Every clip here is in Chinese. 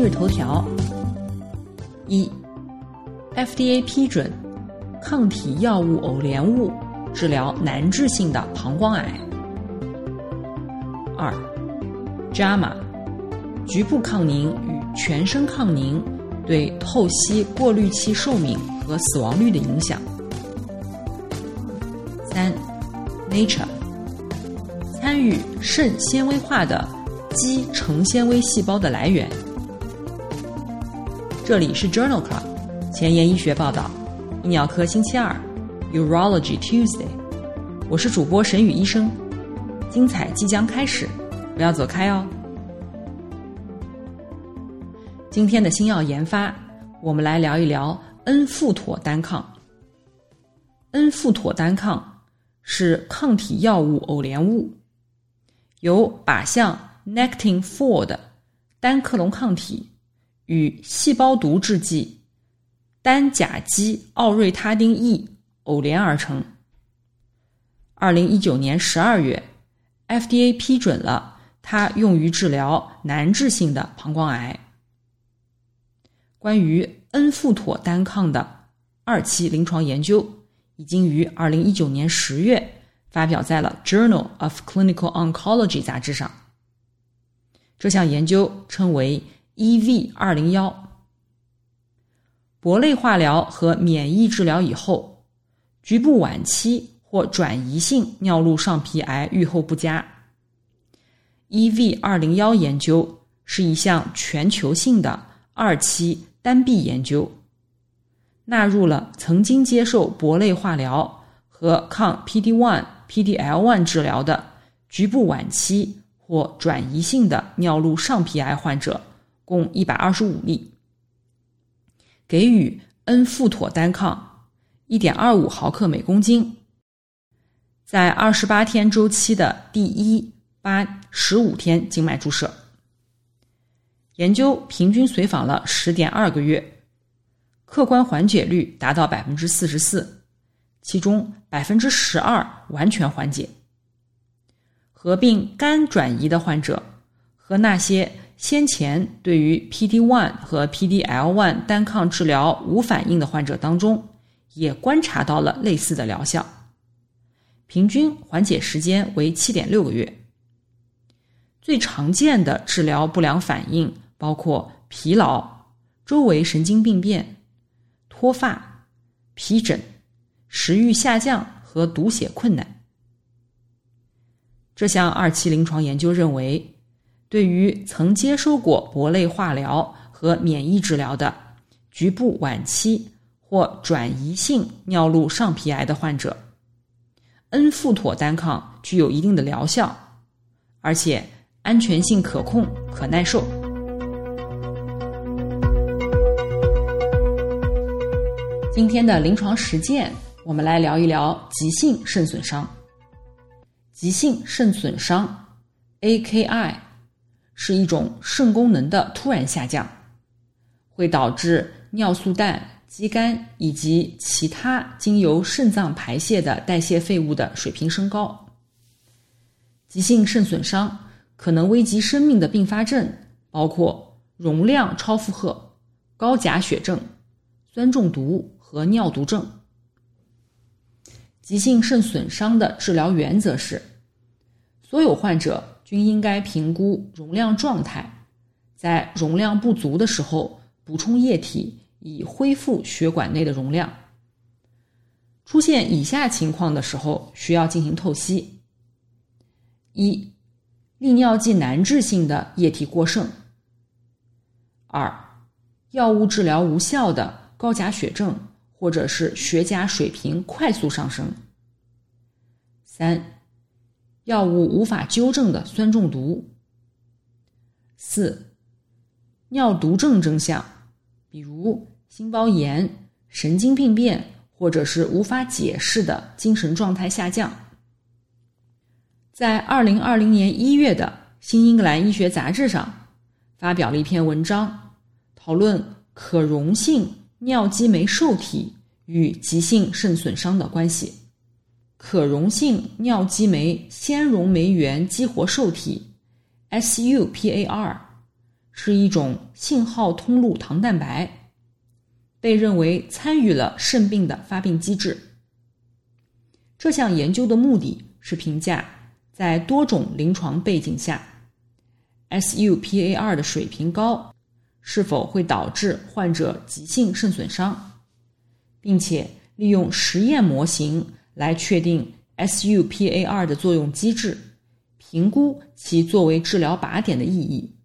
今日头条：一，FDA 批准抗体药物偶联物治疗难治性的膀胱癌。二，JAMA 局部抗凝与全身抗凝对透析过滤器寿命和死亡率的影响。三，Nature 参与肾纤维化的肌成纤维细胞的来源。这里是 Journal Club 前沿医学报道，泌尿科星期二，Urology Tuesday。我是主播沈宇医生，精彩即将开始，不要走开哦。今天的新药研发，我们来聊一聊恩富妥单抗。恩富妥单抗是抗体药物偶联物，由靶向 Nectin-4 的单克隆抗体。与细胞毒制剂单甲基奥瑞他丁 E 偶联而成。二零一九年十二月，FDA 批准了它用于治疗难治性的膀胱癌。关于恩富妥单抗的二期临床研究已经于二零一九年十月发表在了《Journal of Clinical Oncology》杂志上。这项研究称为。EV 二零幺，铂类化疗和免疫治疗以后，局部晚期或转移性尿路上皮癌预后不佳。EV 二零幺研究是一项全球性的二期单臂研究，纳入了曾经接受铂类化疗和抗 PD one、PDL one 治疗的局部晚期或转移性的尿路上皮癌患者。共一百二十五例，给予恩富妥单抗一点二五毫克每公斤，在二十八天周期的第一、八、十五天静脉注射。研究平均随访了十点二个月，客观缓解率达到百分之四十四，其中百分之十二完全缓解。合并肝转移的患者和那些。先前对于 PD-1 和 PDL-1 单抗治疗无反应的患者当中，也观察到了类似的疗效，平均缓解时间为七点六个月。最常见的治疗不良反应包括疲劳、周围神经病变、脱发、皮疹、食欲下降和读写困难。这项二期临床研究认为。对于曾接受过铂类化疗和免疫治疗的局部晚期或转移性尿路上皮癌的患者，恩富妥单抗具有一定的疗效，而且安全性可控、可耐受。今天的临床实践，我们来聊一聊急性肾损伤。急性肾损伤 （AKI）。是一种肾功能的突然下降，会导致尿素氮、肌酐以及其他经由肾脏排泄的代谢废物的水平升高。急性肾损伤可能危及生命的并发症包括容量超负荷、高钾血症、酸中毒和尿毒症。急性肾损伤的治疗原则是，所有患者。均应该评估容量状态，在容量不足的时候补充液体，以恢复血管内的容量。出现以下情况的时候，需要进行透析：一、利尿剂难治性的液体过剩；二、药物治疗无效的高钾血症，或者是血钾水平快速上升；三。药物无法纠正的酸中毒，四、尿毒症征象，比如心包炎、神经病变，或者是无法解释的精神状态下降。在二零二零年一月的《新英格兰医学杂志》上，发表了一篇文章，讨论可溶性尿激酶受体与急性肾损伤的关系。可溶性尿激酶纤溶酶原激活受体 （SUPAR） 是一种信号通路糖蛋白，被认为参与了肾病的发病机制。这项研究的目的是评价。在多种临床背景下，SUPAR 的水平高是否会导致患者急性肾损伤，并且利用实验模型来确定 SUPAR 的作用机制，评估其作为治疗靶点的意义。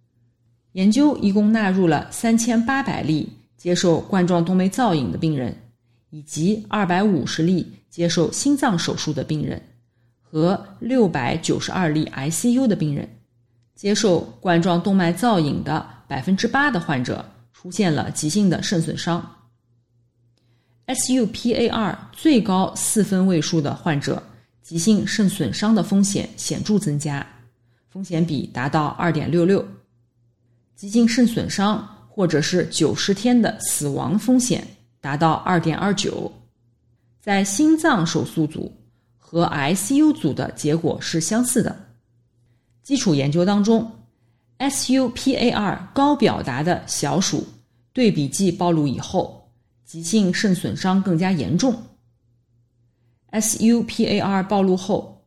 研究一共纳入了三千八百例接受冠状动脉造影的病人，以及二百五十例接受心脏手术的病人。和六百九十二例 ICU 的病人，接受冠状动脉造影的百分之八的患者出现了急性的肾损伤。SUPAR 最高四分位数的患者，急性肾损伤的风险显著增加，风险比达到二点六六。急性肾损伤或者是九十天的死亡风险达到二点二九。在心脏手术组。和 ICU 组的结果是相似的。基础研究当中，SUPAR 高表达的小鼠对比剂暴露以后，急性肾损伤更加严重。SUPAR 暴露后，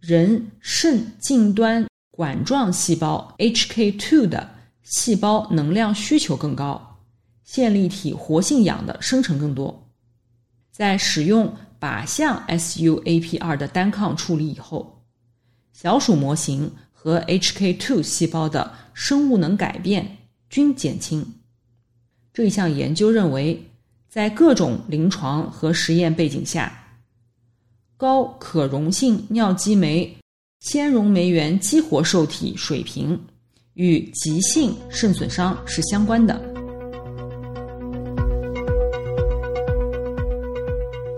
人肾近端管状细胞 HK2 的细胞能量需求更高，线粒体活性氧的生成更多，在使用。靶向 SUAPR 的单抗处理以后，小鼠模型和 HK2 细胞的生物能改变均减轻。这一项研究认为，在各种临床和实验背景下，高可溶性尿激酶纤溶酶原激活受体水平与急性肾损伤是相关的。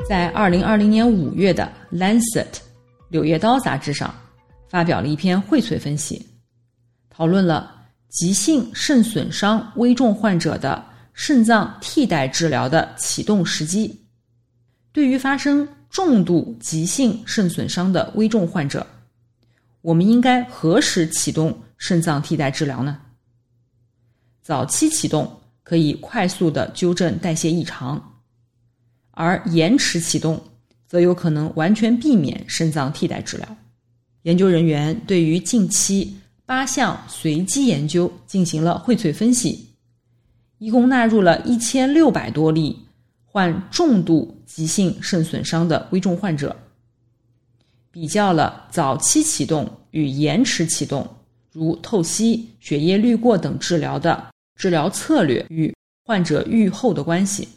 在二零二零年五月的《Lancet》柳叶刀杂志上，发表了一篇荟萃分析，讨论了急性肾损伤危重患者的肾脏替代治疗的启动时机。对于发生重度急性肾损伤的危重患者，我们应该何时启动肾脏替代治疗呢？早期启动可以快速的纠正代谢异常。而延迟启动，则有可能完全避免肾脏替代治疗。研究人员对于近期八项随机研究进行了荟萃分析，一共纳入了一千六百多例患重度急性肾损伤的危重患者，比较了早期启动与延迟启动，如透析、血液滤过等治疗的治疗策略与患者愈后的关系。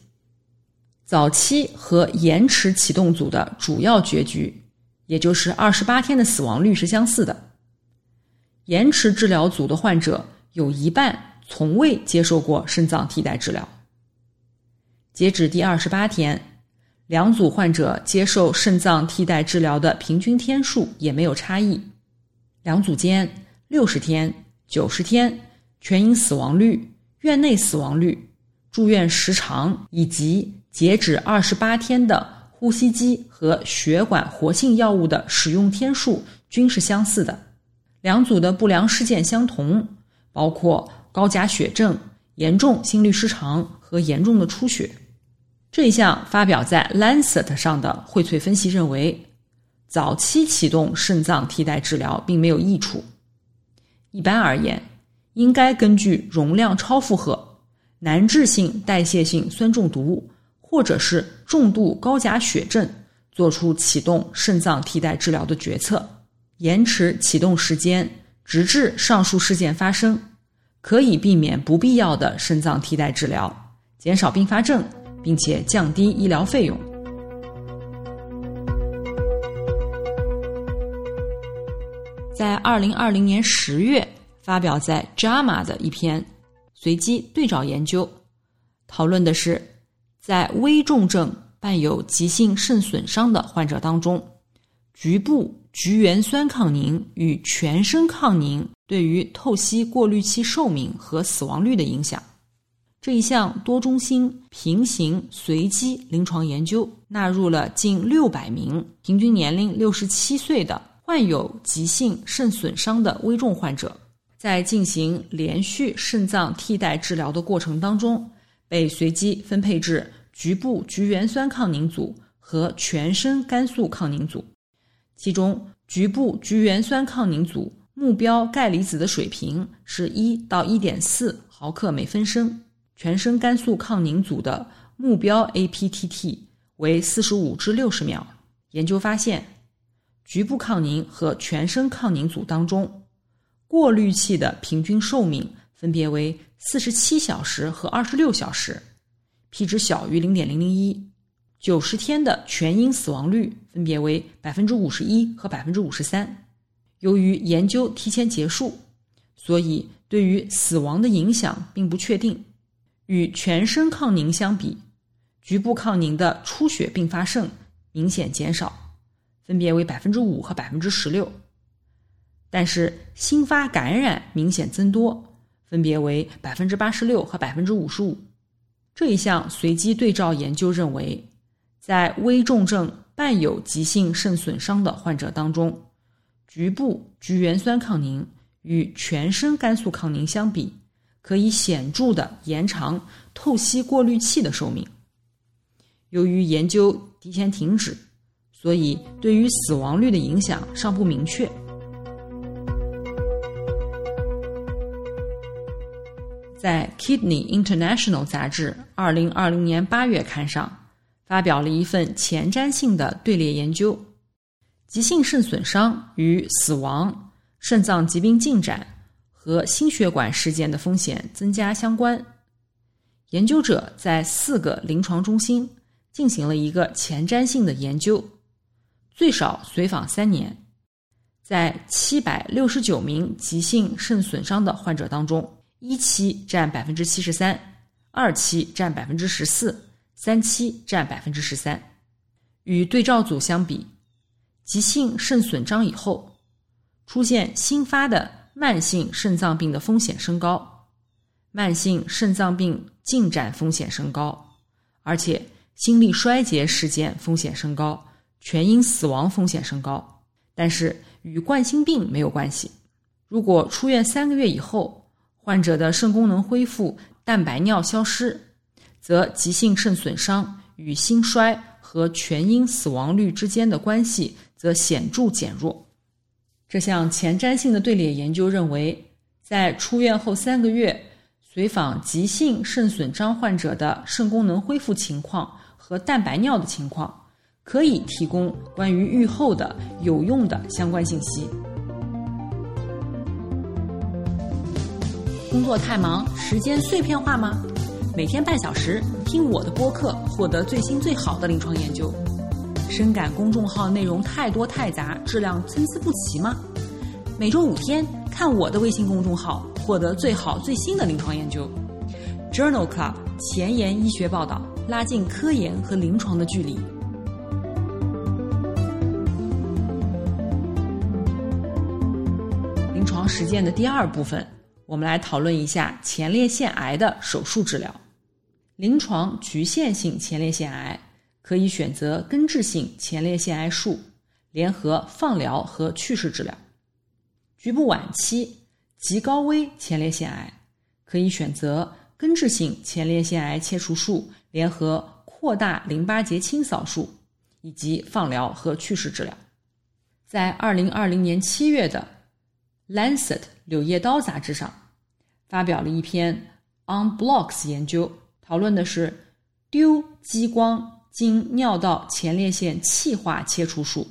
早期和延迟启动组的主要结局，也就是二十八天的死亡率是相似的。延迟治疗组的患者有一半从未接受过肾脏替代治疗。截止第二十八天，两组患者接受肾脏替代治疗的平均天数也没有差异。两组间六十天、九十天全因死亡率、院内死亡率、住院时长以及截止二十八天的呼吸机和血管活性药物的使用天数均是相似的，两组的不良事件相同，包括高钾血症、严重心律失常和严重的出血。这一项发表在《Lancet》上的荟萃分析认为，早期启动肾脏替代治疗并没有益处。一般而言，应该根据容量超负荷、难治性代谢性酸中毒。或者是重度高钾血症，做出启动肾脏替代治疗的决策，延迟启动时间，直至上述事件发生，可以避免不必要的肾脏替代治疗，减少并发症，并且降低医疗费用。在二零二零年十月发表在《JAMA》的一篇随机对照研究，讨论的是在危重症伴有急性肾损伤的患者当中，局部菊原酸抗凝与全身抗凝对于透析过滤器寿命和死亡率的影响。这一项多中心平行随机临床研究纳入了近六百名平均年龄六十七岁的患有急性肾损伤的危重患者，在进行连续肾脏替代治疗的过程当中，被随机分配至局部菊原酸抗凝组和全身肝素抗凝组。其中，局部菊原酸抗凝组目标钙离子的水平是一到一点四毫克每分升。全身肝素抗凝组的目标 APTT 为四十五至六十秒。研究发现，局部抗凝和全身抗凝组当中，过滤器的平均寿命分别为四十七小时和二十六小时，p 值小于零点零零一。九十天的全因死亡率分别为百分之五十一和百分之五十三。由于研究提前结束，所以对于死亡的影响并不确定。与全身抗凝相比，局部抗凝的出血并发症明显减少，分别为百分之五和百分之十六。但是新发感染明显增多，分别为百分之八十六和百分之五十五。这一项随机对照研究认为，在危重症伴有急性肾损伤的患者当中，局部菊原酸抗凝与全身肝素抗凝相比。可以显著的延长透析过滤器的寿命。由于研究提前停止，所以对于死亡率的影响尚不明确。在《Kidney International》杂志二零二零年八月刊上，发表了一份前瞻性的队列研究：急性肾损伤与死亡、肾脏疾病进展。和心血管事件的风险增加相关。研究者在四个临床中心进行了一个前瞻性的研究，最少随访三年。在七百六十九名急性肾损伤的患者当中，一期占百分之七十三，二期占百分之十四，三七占百分之十三。与对照组相比，急性肾损伤以后出现新发的。慢性肾脏病的风险升高，慢性肾脏病进展风险升高，而且心力衰竭事件风险升高，全因死亡风险升高。但是与冠心病没有关系。如果出院三个月以后，患者的肾功能恢复、蛋白尿消失，则急性肾损伤与心衰和全因死亡率之间的关系则显著减弱。这项前瞻性的队列研究认为，在出院后三个月随访急性肾损伤患者的肾功能恢复情况和蛋白尿的情况，可以提供关于预后的有用的相关信息。工作太忙，时间碎片化吗？每天半小时听我的播客，获得最新最好的临床研究。深感公众号内容太多太杂，质量参差不齐吗？每周五天看我的微信公众号，获得最好最新的临床研究。Journal Club 前沿医学报道，拉近科研和临床的距离。临床实践的第二部分，我们来讨论一下前列腺癌的手术治疗。临床局限性前列腺癌。可以选择根治性前列腺癌术，联合放疗和去势治疗；局部晚期极高危前列腺癌，可以选择根治性前列腺癌切除术，联合扩大淋巴结清扫术以及放疗和去势治疗。在二零二零年七月的《Lancet 柳叶刀》杂志上，发表了一篇 On Blocks 研究，讨论的是丢激光。经尿道前列腺气化切除术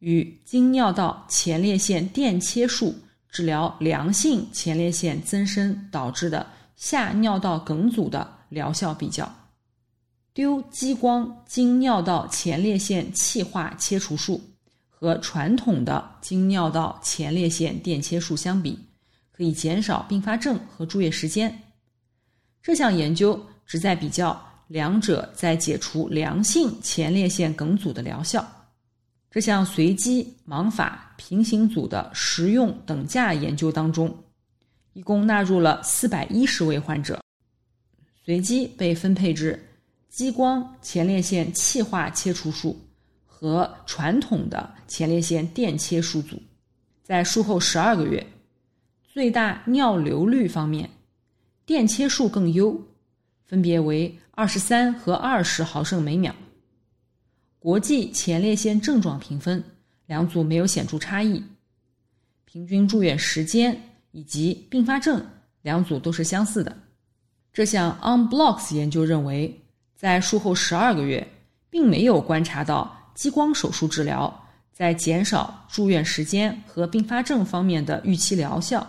与经尿道前列腺电切术治疗良性前列腺增生导致的下尿道梗阻的疗效比较。丢激光经尿道前列腺气化切除术和传统的经尿道前列腺电切术相比，可以减少并发症和住院时间。这项研究旨在比较两者在解除良性前列腺梗阻的疗效。这项随机盲法平行组的实用等价研究当中，一共纳入了四百一十位患者，随机被分配至激光前列腺气化切除术和传统的前列腺电切术组。在术后十二个月，最大尿流率方面，电切术更优，分别为二十三和二十毫升每秒。国际前列腺症状评分，两组没有显著差异。平均住院时间以及并发症，两组都是相似的。这项 OnBlocks 研究认为，在术后十二个月，并没有观察到激光手术治疗在减少住院时间和并发症方面的预期疗效。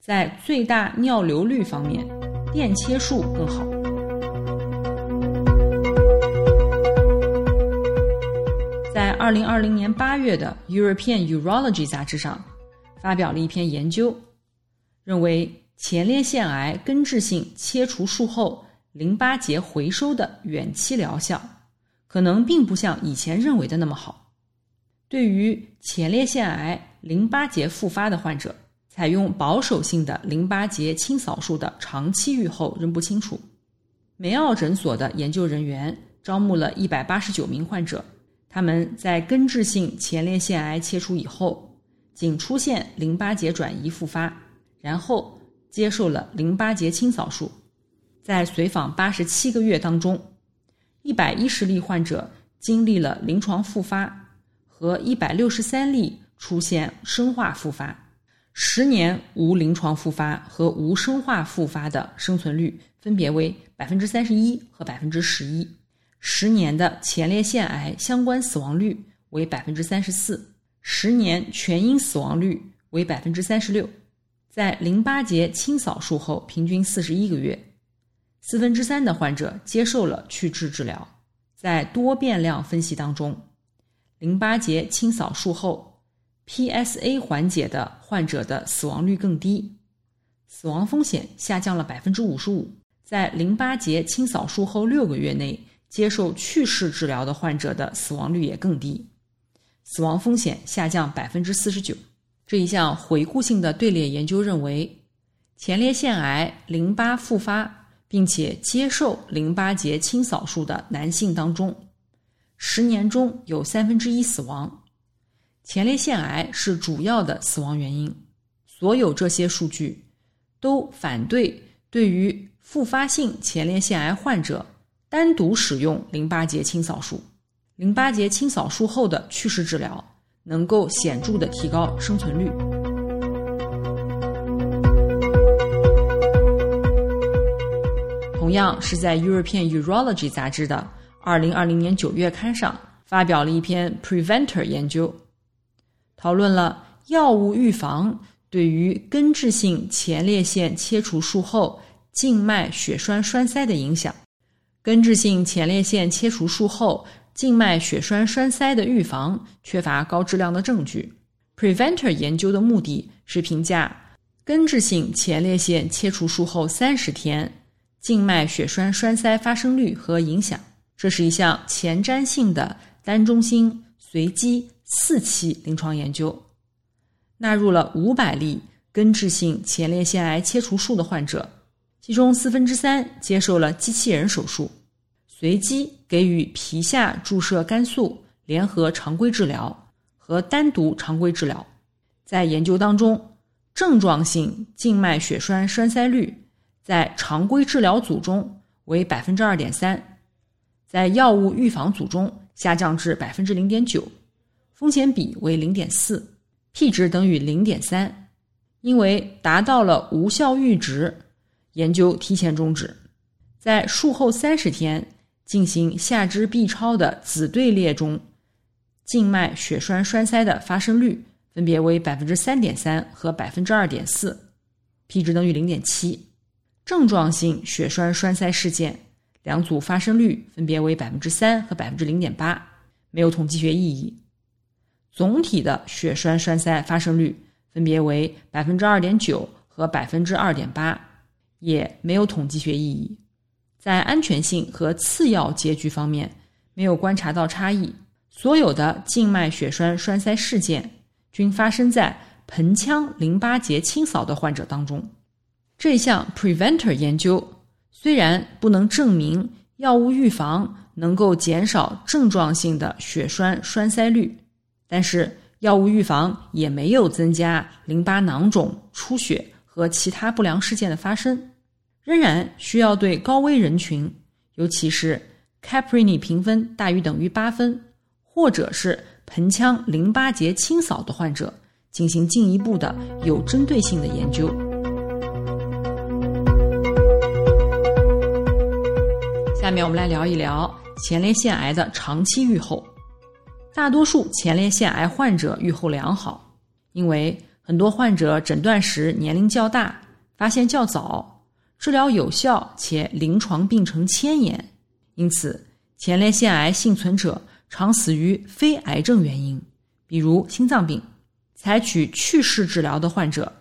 在最大尿流率方面，电切术更好。在二零二零年八月的《European Urology》杂志上，发表了一篇研究，认为前列腺癌根治性切除术后淋巴结回收的远期疗效，可能并不像以前认为的那么好。对于前列腺癌淋巴结复发的患者，采用保守性的淋巴结清扫术的长期预后仍不清楚。梅奥诊所的研究人员招募了一百八十九名患者。他们在根治性前列腺癌切除以后，仅出现淋巴结转移复发，然后接受了淋巴结清扫术。在随访八十七个月当中，一百一十例患者经历了临床复发，和一百六十三例出现生化复发。十年无临床复发和无生化复发的生存率分别为百分之三十一和百分之十一。十年的前列腺癌相关死亡率为百分之三十四，十年全因死亡率为百分之三十六。在淋巴结清扫术后平均四十一个月，四分之三的患者接受了去痣治疗。在多变量分析当中，淋巴结清扫术后 PSA 缓解的患者的死亡率更低，死亡风险下降了百分之五十五。在淋巴结清扫术后六个月内。接受去势治疗的患者的死亡率也更低，死亡风险下降百分之四十九。这一项回顾性的队列研究认为，前列腺癌淋巴复发并且接受淋巴结清扫术的男性当中，十年中有三分之一死亡，前列腺癌是主要的死亡原因。所有这些数据都反对对于复发性前列腺癌患者。单独使用淋巴结清扫术，淋巴结清扫术后的去势治疗能够显著的提高生存率。同样是在《European Urology》杂志的二零二零年九月刊上发表了一篇 Preventer 研究，讨论了药物预防对于根治性前列腺切除术后静脉血栓栓塞的影响。根治性前列腺切除术后静脉血栓栓塞的预防缺乏高质量的证据。Preventer 研究的目的是评价根治性前列腺切除术后三十天静脉血栓栓塞发生率和影响。这是一项前瞻性的单中心随机四期临床研究，纳入了五百例根治性前列腺癌切除术的患者。其中四分之三接受了机器人手术，随机给予皮下注射肝素联合常规治疗和单独常规治疗。在研究当中，症状性静脉血栓栓塞率在常规治疗组中为百分之二点三，在药物预防组中下降至百分之零点九，风险比为零点四，p 值等于零点三，因为达到了无效阈值。研究提前终止，在术后三十天进行下肢 B 超的子队列中，静脉血栓栓塞的发生率分别为百分之三点三和百分之二点四，p 值等于零点七。症状性血栓栓塞事件两组发生率分别为百分之三和百分之零点八，没有统计学意义。总体的血栓栓塞发生率分别为百分之二点九和百分之二点八，也没有统计学意义。在安全性和次要结局方面，没有观察到差异。所有的静脉血栓栓塞事件均发生在盆腔淋巴结清扫的患者当中。这项 Preventer 研究虽然不能证明药物预防能够减少症状性的血栓栓塞率，但是药物预防也没有增加淋巴囊肿、出血和其他不良事件的发生。仍然需要对高危人群，尤其是 Caprini 评分大于等于八分。或者是盆腔淋巴结清扫的患者，进行进一步的有针对性的研究。下面我们来聊一聊前列腺癌的长期预后。大多数前列腺癌患者预后良好，因为很多患者诊断时年龄较大，发现较早，治疗有效且临床病程牵延，因此前列腺癌幸存者。常死于非癌症原因，比如心脏病。采取去势治疗的患者，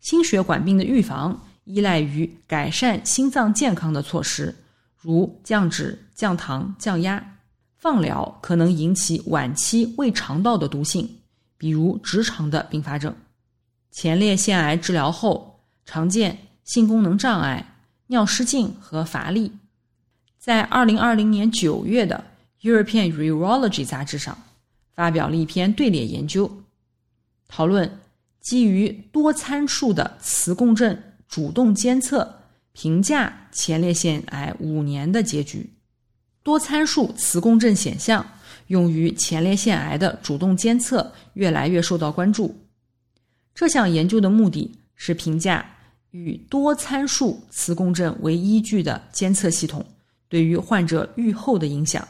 心血管病的预防依赖于改善心脏健康的措施，如降脂、降糖、降压。放疗可能引起晚期胃肠道的毒性，比如直肠的并发症。前列腺癌治疗后，常见性功能障碍、尿失禁和乏力。在二零二零年九月的。European Urology 杂志上发表了一篇队列研究，讨论基于多参数的磁共振主动监测评价前列腺癌五年的结局。多参数磁共振显像用于前列腺癌的主动监测越来越受到关注。这项研究的目的是评价与多参数磁共振为依据的监测系统对于患者预后的影响。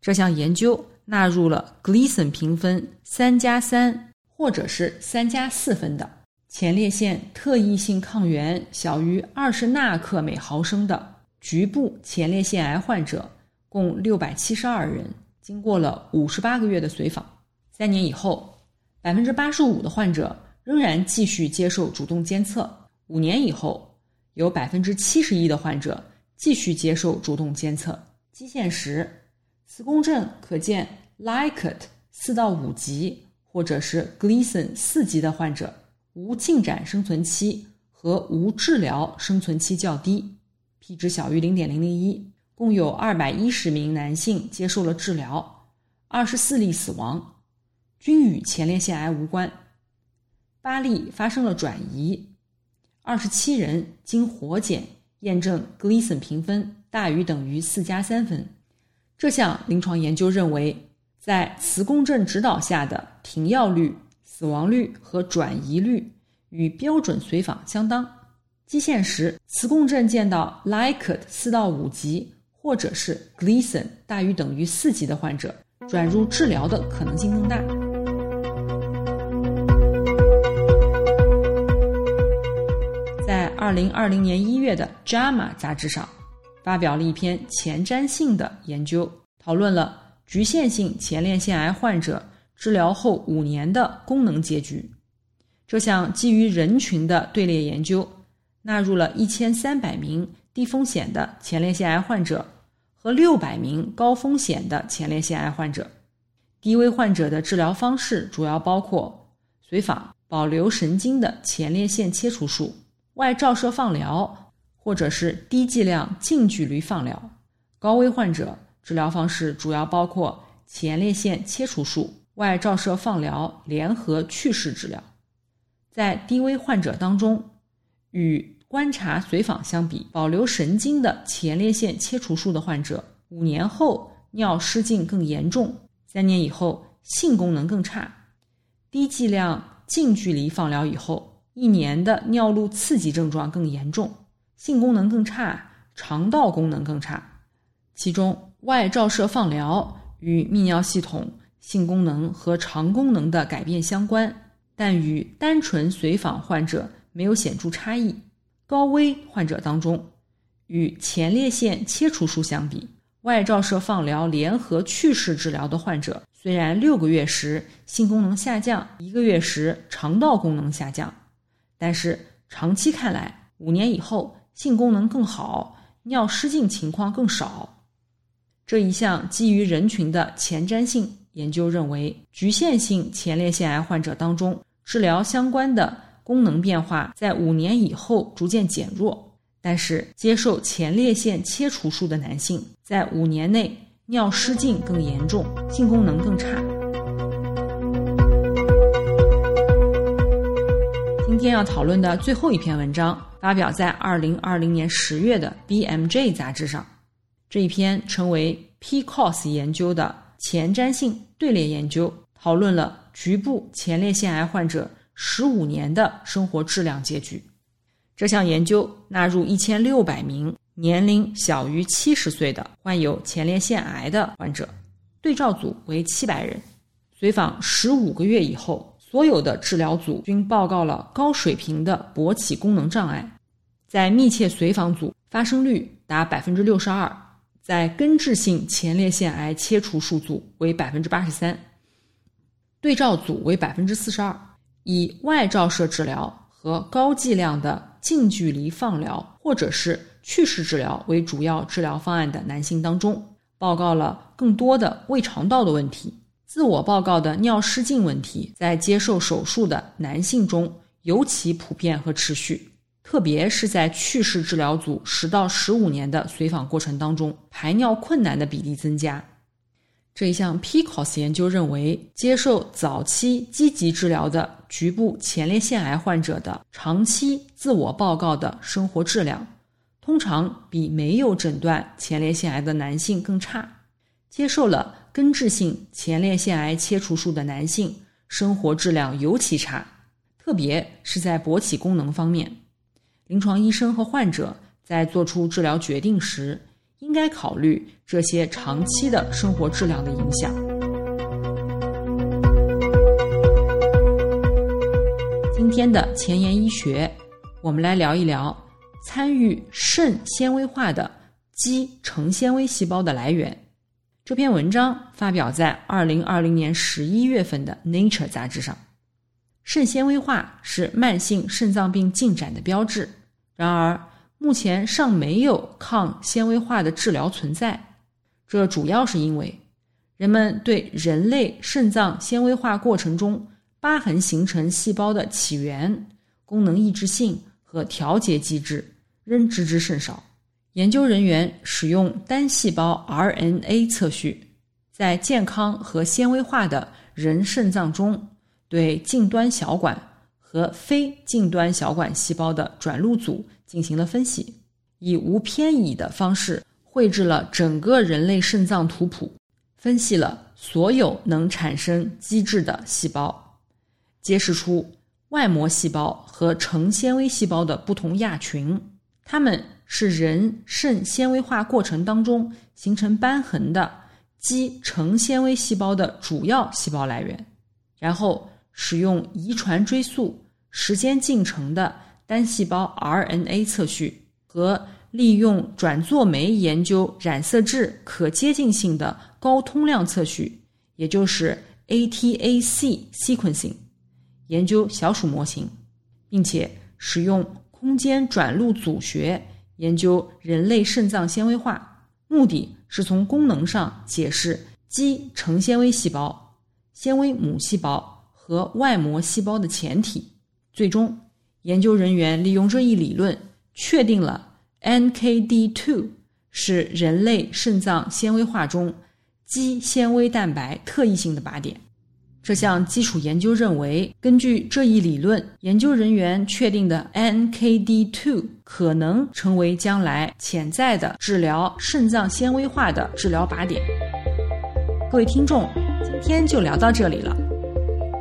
这项研究纳入了 Gleason 评分三加三或者是三加四分的前列腺特异性抗原小于二十纳克每毫升的局部前列腺癌患者，共六百七十二人，经过了五十八个月的随访。三年以后，百分之八十五的患者仍然继续接受主动监测；五年以后，有百分之七十一的患者继续接受主动监测。基线时。磁共振可见 l i k e t 四到五级，或者是 Gleason 四级的患者，无进展生存期和无治疗生存期较低，p 值小于零点零零一。共有二百一十名男性接受了治疗，二十四例死亡，均与前列腺癌无关。八例发生了转移，二十七人经活检验证 Gleason 评分大于等于四加三分。这项临床研究认为，在磁共振指导下的停药率、死亡率和转移率与标准随访相当。基线时，磁共振见到 Likert 四到五级，或者是 Gleason 大于等于四级的患者，转入治疗的可能性更大。在二零二零年一月的《JAMA》杂志上。发表了一篇前瞻性的研究，讨论了局限性前列腺癌患者治疗后五年的功能结局。这项基于人群的队列研究，纳入了一千三百名低风险的前列腺癌患者和六百名高风险的前列腺癌患者。低危患者的治疗方式主要包括随访、保留神经的前列腺切除术、外照射放疗。或者是低剂量近距离放疗，高危患者治疗方式主要包括前列腺切除术、外照射放疗联合去势治疗。在低危患者当中，与观察随访相比，保留神经的前列腺切除术的患者，五年后尿失禁更严重，三年以后性功能更差；低剂量近距离放疗以后，一年的尿路刺激症状更严重。性功能更差，肠道功能更差。其中，外照射放疗与泌尿系统、性功能和肠功能的改变相关，但与单纯随访患者没有显著差异。高危患者当中，与前列腺切除术相比，外照射放疗联合去势治疗的患者，虽然六个月时性功能下降，一个月时肠道功能下降，但是长期看来，五年以后性功能更好，尿失禁情况更少。这一项基于人群的前瞻性研究认为，局限性前列腺癌患者当中，治疗相关的功能变化在五年以后逐渐减弱，但是接受前列腺切除术的男性在五年内尿失禁更严重，性功能更差。今天要讨论的最后一篇文章发表在二零二零年十月的 BMJ 杂志上。这一篇称为 PCOS 研究的前瞻性队列研究，讨论了局部前列腺癌患者十五年的生活质量结局。这项研究纳入一千六百名年龄小于七十岁的患有前列腺癌的患者，对照组为七百人。随访十五个月以后，所有的治疗组均报告了高水平的勃起功能障碍，在密切随访组发生率达百分之六十二。在根治性前列腺癌切除术组为百分之八十三，对照组为百分之四十二。以外照射治疗和高剂量的近距离放疗，或者是去势治疗为主要治疗方案的男性当中，报告了更多的胃肠道的问题。自我报告的尿失禁问题，在接受手术的男性中尤其普遍和持续。特别是在去势治疗组十到十五年的随访过程当中，排尿困难的比例增加。这一项 PCOS 研究认为，接受早期积极治疗的局部前列腺癌患者的长期自我报告的生活质量，通常比没有诊断前列腺癌的男性更差。接受了根治性前列腺癌切除术的男性，生活质量尤其差，特别是在勃起功能方面。临床医生和患者在做出治疗决定时，应该考虑这些长期的生活质量的影响。今天的前沿医学，我们来聊一聊参与肾纤维化的肌成纤维细胞的来源。这篇文章发表在二零二零年十一月份的《Nature》杂志上。肾纤维化是慢性肾脏病进展的标志，然而目前尚没有抗纤维化的治疗存在。这主要是因为人们对人类肾脏纤维化过程中疤痕形成细胞的起源、功能抑制性和调节机制仍知之甚少。研究人员使用单细胞 RNA 测序，在健康和纤维化的人肾脏中。对近端小管和非近端小管细胞的转录组进行了分析，以无偏倚的方式绘制了整个人类肾脏图谱，分析了所有能产生基质的细胞，揭示出外膜细胞和成纤维细胞的不同亚群，它们是人肾纤维化过程当中形成瘢痕的肌成纤维细胞的主要细胞来源，然后。使用遗传追溯时间进程的单细胞 RNA 测序和利用转作酶研究染色质可接近性的高通量测序，也就是 ATAC sequencing，研究小鼠模型，并且使用空间转录组学研究人类肾脏纤维化，目的是从功能上解释肌成纤维细胞、纤维母细胞。和外膜细胞的前体，最终研究人员利用这一理论，确定了 NKD2 是人类肾脏纤维化中肌纤维蛋白特异性的靶点。这项基础研究认为，根据这一理论，研究人员确定的 NKD2 可能成为将来潜在的治疗肾脏纤维化的治疗靶点。各位听众，今天就聊到这里了。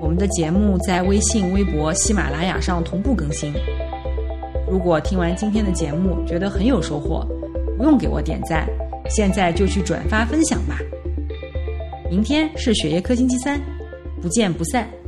我们的节目在微信、微博、喜马拉雅上同步更新。如果听完今天的节目觉得很有收获，不用给我点赞，现在就去转发分享吧。明天是血液科星期三，不见不散。